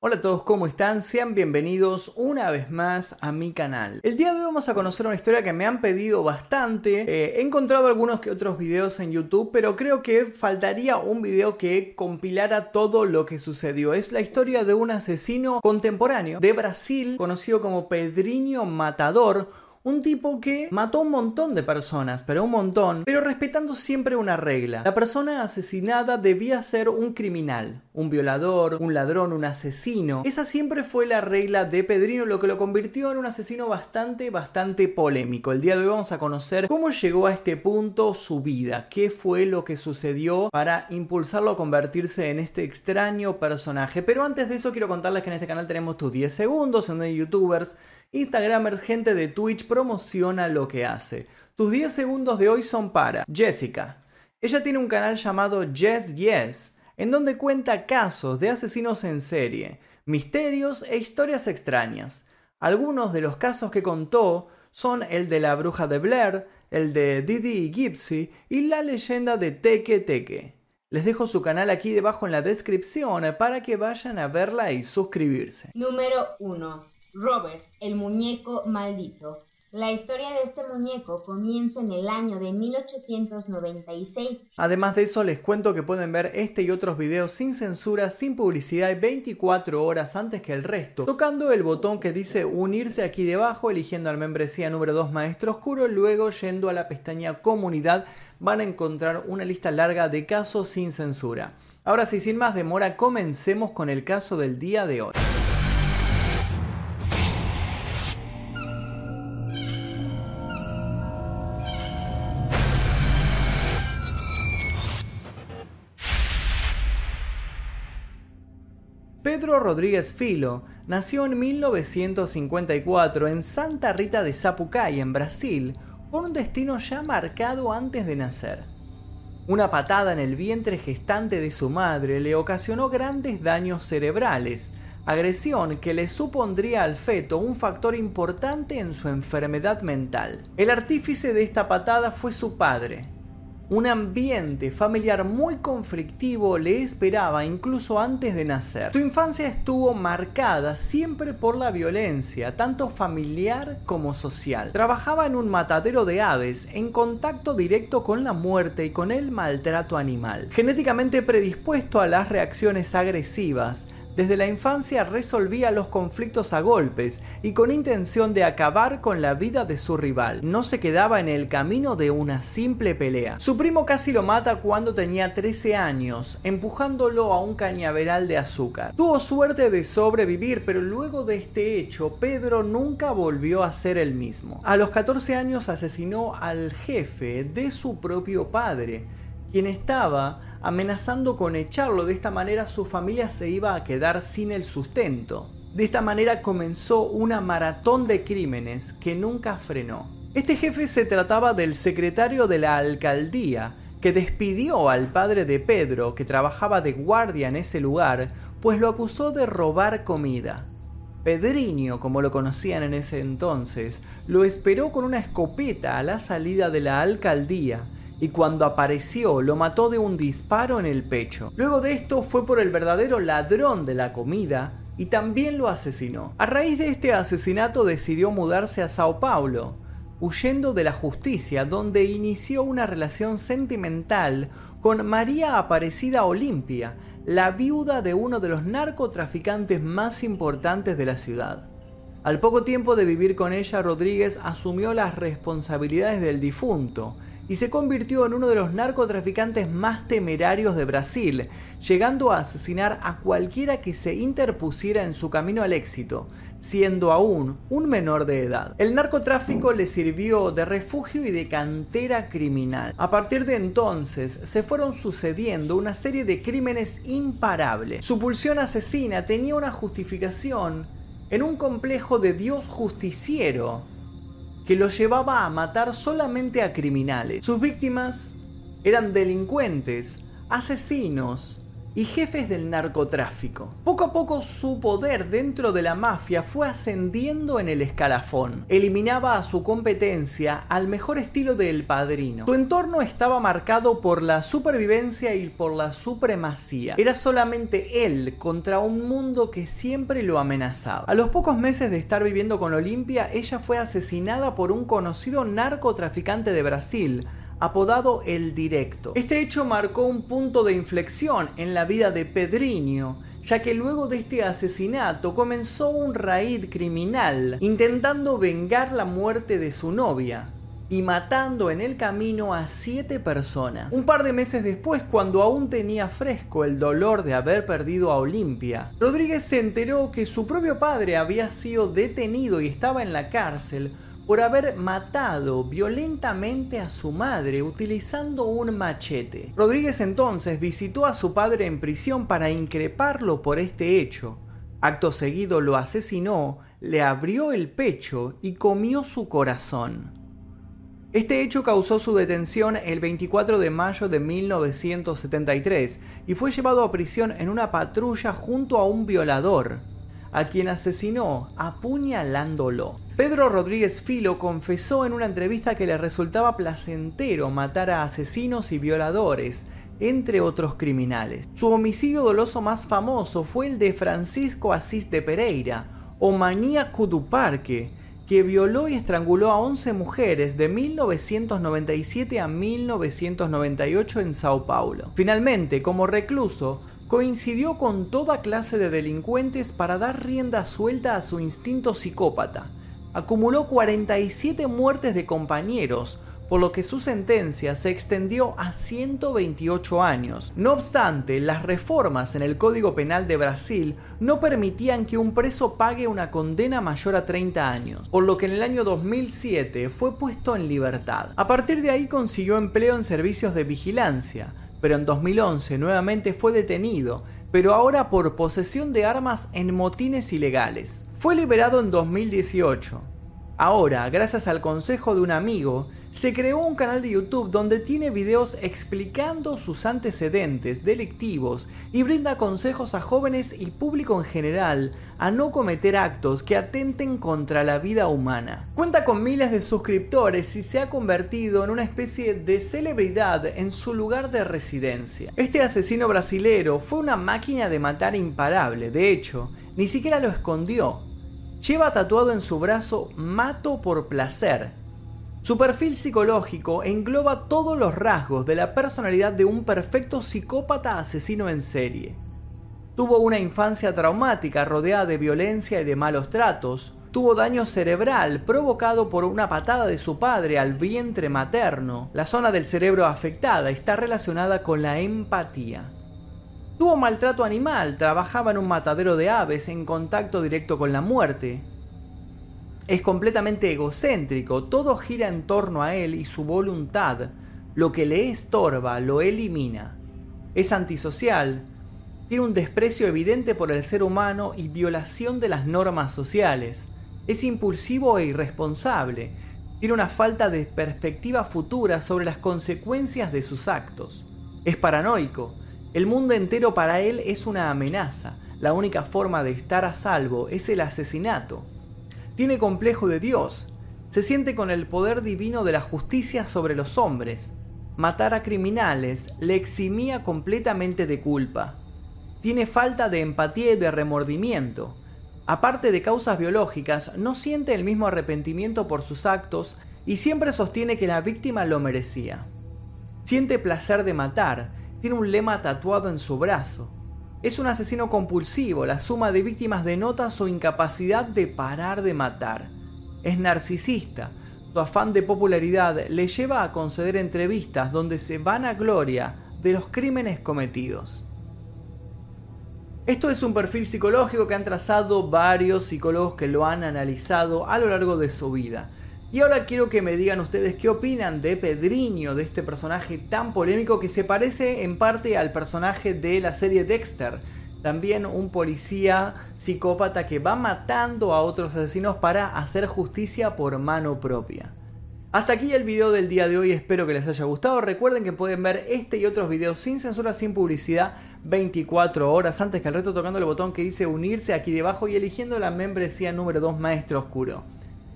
Hola a todos, ¿cómo están? Sean bienvenidos una vez más a mi canal. El día de hoy vamos a conocer una historia que me han pedido bastante. Eh, he encontrado algunos que otros videos en YouTube, pero creo que faltaría un video que compilara todo lo que sucedió. Es la historia de un asesino contemporáneo de Brasil, conocido como Pedrinho Matador un tipo que mató un montón de personas, pero un montón, pero respetando siempre una regla. La persona asesinada debía ser un criminal, un violador, un ladrón, un asesino. Esa siempre fue la regla de Pedrino, lo que lo convirtió en un asesino bastante, bastante polémico. El día de hoy vamos a conocer cómo llegó a este punto su vida, qué fue lo que sucedió para impulsarlo a convertirse en este extraño personaje. Pero antes de eso quiero contarles que en este canal tenemos tus 10 segundos, donde youtubers Instagramers, gente de Twitch promociona lo que hace. Tus 10 segundos de hoy son para Jessica. Ella tiene un canal llamado Jess Yes, en donde cuenta casos de asesinos en serie, misterios e historias extrañas. Algunos de los casos que contó son el de la bruja de Blair, el de Didi y Gypsy y la leyenda de Teke Teke. Les dejo su canal aquí debajo en la descripción para que vayan a verla y suscribirse. Número 1. Robert, el muñeco maldito. La historia de este muñeco comienza en el año de 1896. Además de eso, les cuento que pueden ver este y otros videos sin censura, sin publicidad y 24 horas antes que el resto, tocando el botón que dice unirse aquí debajo, eligiendo al membresía número 2 Maestro Oscuro, luego yendo a la pestaña Comunidad van a encontrar una lista larga de casos sin censura. Ahora sí, sin más demora, comencemos con el caso del día de hoy. Pedro Rodríguez Filo nació en 1954 en Santa Rita de Sapucay, en Brasil, con un destino ya marcado antes de nacer. Una patada en el vientre gestante de su madre le ocasionó grandes daños cerebrales, agresión que le supondría al feto un factor importante en su enfermedad mental. El artífice de esta patada fue su padre, un ambiente familiar muy conflictivo le esperaba incluso antes de nacer. Su infancia estuvo marcada siempre por la violencia, tanto familiar como social. Trabajaba en un matadero de aves, en contacto directo con la muerte y con el maltrato animal. Genéticamente predispuesto a las reacciones agresivas, desde la infancia resolvía los conflictos a golpes y con intención de acabar con la vida de su rival. No se quedaba en el camino de una simple pelea. Su primo casi lo mata cuando tenía 13 años, empujándolo a un cañaveral de azúcar. Tuvo suerte de sobrevivir, pero luego de este hecho, Pedro nunca volvió a ser el mismo. A los 14 años asesinó al jefe de su propio padre, quien estaba amenazando con echarlo. De esta manera su familia se iba a quedar sin el sustento. De esta manera comenzó una maratón de crímenes que nunca frenó. Este jefe se trataba del secretario de la alcaldía, que despidió al padre de Pedro, que trabajaba de guardia en ese lugar, pues lo acusó de robar comida. Pedriño, como lo conocían en ese entonces, lo esperó con una escopeta a la salida de la alcaldía y cuando apareció lo mató de un disparo en el pecho. Luego de esto fue por el verdadero ladrón de la comida y también lo asesinó. A raíz de este asesinato decidió mudarse a Sao Paulo, huyendo de la justicia donde inició una relación sentimental con María Aparecida Olimpia, la viuda de uno de los narcotraficantes más importantes de la ciudad. Al poco tiempo de vivir con ella, Rodríguez asumió las responsabilidades del difunto, y se convirtió en uno de los narcotraficantes más temerarios de Brasil, llegando a asesinar a cualquiera que se interpusiera en su camino al éxito, siendo aún un menor de edad. El narcotráfico le sirvió de refugio y de cantera criminal. A partir de entonces se fueron sucediendo una serie de crímenes imparables. Su pulsión asesina tenía una justificación en un complejo de Dios justiciero que lo llevaba a matar solamente a criminales. Sus víctimas eran delincuentes, asesinos y jefes del narcotráfico. Poco a poco su poder dentro de la mafia fue ascendiendo en el escalafón. Eliminaba a su competencia al mejor estilo del padrino. Su entorno estaba marcado por la supervivencia y por la supremacía. Era solamente él contra un mundo que siempre lo amenazaba. A los pocos meses de estar viviendo con Olimpia, ella fue asesinada por un conocido narcotraficante de Brasil, apodado El Directo. Este hecho marcó un punto de inflexión en la vida de Pedriño, ya que luego de este asesinato comenzó un raíz criminal, intentando vengar la muerte de su novia y matando en el camino a siete personas. Un par de meses después, cuando aún tenía fresco el dolor de haber perdido a Olimpia, Rodríguez se enteró que su propio padre había sido detenido y estaba en la cárcel por haber matado violentamente a su madre utilizando un machete. Rodríguez entonces visitó a su padre en prisión para increparlo por este hecho. Acto seguido lo asesinó, le abrió el pecho y comió su corazón. Este hecho causó su detención el 24 de mayo de 1973 y fue llevado a prisión en una patrulla junto a un violador a quien asesinó apuñalándolo. Pedro Rodríguez Filo confesó en una entrevista que le resultaba placentero matar a asesinos y violadores, entre otros criminales. Su homicidio doloso más famoso fue el de Francisco Asís de Pereira, o maníaco du Parque, que violó y estranguló a 11 mujeres de 1997 a 1998 en Sao Paulo. Finalmente, como recluso, coincidió con toda clase de delincuentes para dar rienda suelta a su instinto psicópata. Acumuló 47 muertes de compañeros, por lo que su sentencia se extendió a 128 años. No obstante, las reformas en el Código Penal de Brasil no permitían que un preso pague una condena mayor a 30 años, por lo que en el año 2007 fue puesto en libertad. A partir de ahí consiguió empleo en servicios de vigilancia, pero en 2011 nuevamente fue detenido, pero ahora por posesión de armas en motines ilegales. Fue liberado en 2018. Ahora, gracias al consejo de un amigo, se creó un canal de YouTube donde tiene videos explicando sus antecedentes delictivos y brinda consejos a jóvenes y público en general a no cometer actos que atenten contra la vida humana. Cuenta con miles de suscriptores y se ha convertido en una especie de celebridad en su lugar de residencia. Este asesino brasilero fue una máquina de matar imparable, de hecho, ni siquiera lo escondió. Lleva tatuado en su brazo Mato por placer, su perfil psicológico engloba todos los rasgos de la personalidad de un perfecto psicópata asesino en serie. Tuvo una infancia traumática rodeada de violencia y de malos tratos, tuvo daño cerebral provocado por una patada de su padre al vientre materno. La zona del cerebro afectada está relacionada con la empatía. Tuvo maltrato animal, trabajaba en un matadero de aves en contacto directo con la muerte, es completamente egocéntrico, todo gira en torno a él y su voluntad. Lo que le estorba lo elimina. Es antisocial, tiene un desprecio evidente por el ser humano y violación de las normas sociales. Es impulsivo e irresponsable. Tiene una falta de perspectiva futura sobre las consecuencias de sus actos. Es paranoico. El mundo entero para él es una amenaza. La única forma de estar a salvo es el asesinato. Tiene complejo de Dios. Se siente con el poder divino de la justicia sobre los hombres. Matar a criminales le eximía completamente de culpa. Tiene falta de empatía y de remordimiento. Aparte de causas biológicas, no siente el mismo arrepentimiento por sus actos y siempre sostiene que la víctima lo merecía. Siente placer de matar, tiene un lema tatuado en su brazo. Es un asesino compulsivo, la suma de víctimas denota su incapacidad de parar de matar. Es narcisista, su afán de popularidad le lleva a conceder entrevistas donde se van a gloria de los crímenes cometidos. Esto es un perfil psicológico que han trazado varios psicólogos que lo han analizado a lo largo de su vida. Y ahora quiero que me digan ustedes qué opinan de Pedriño, de este personaje tan polémico que se parece en parte al personaje de la serie Dexter. También un policía psicópata que va matando a otros asesinos para hacer justicia por mano propia. Hasta aquí el video del día de hoy, espero que les haya gustado. Recuerden que pueden ver este y otros videos sin censura, sin publicidad, 24 horas antes que el resto tocando el botón que dice unirse aquí debajo y eligiendo la membresía número 2 Maestro Oscuro.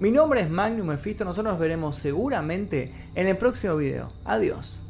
Mi nombre es Magnum Mephisto, nosotros nos veremos seguramente en el próximo video. Adiós.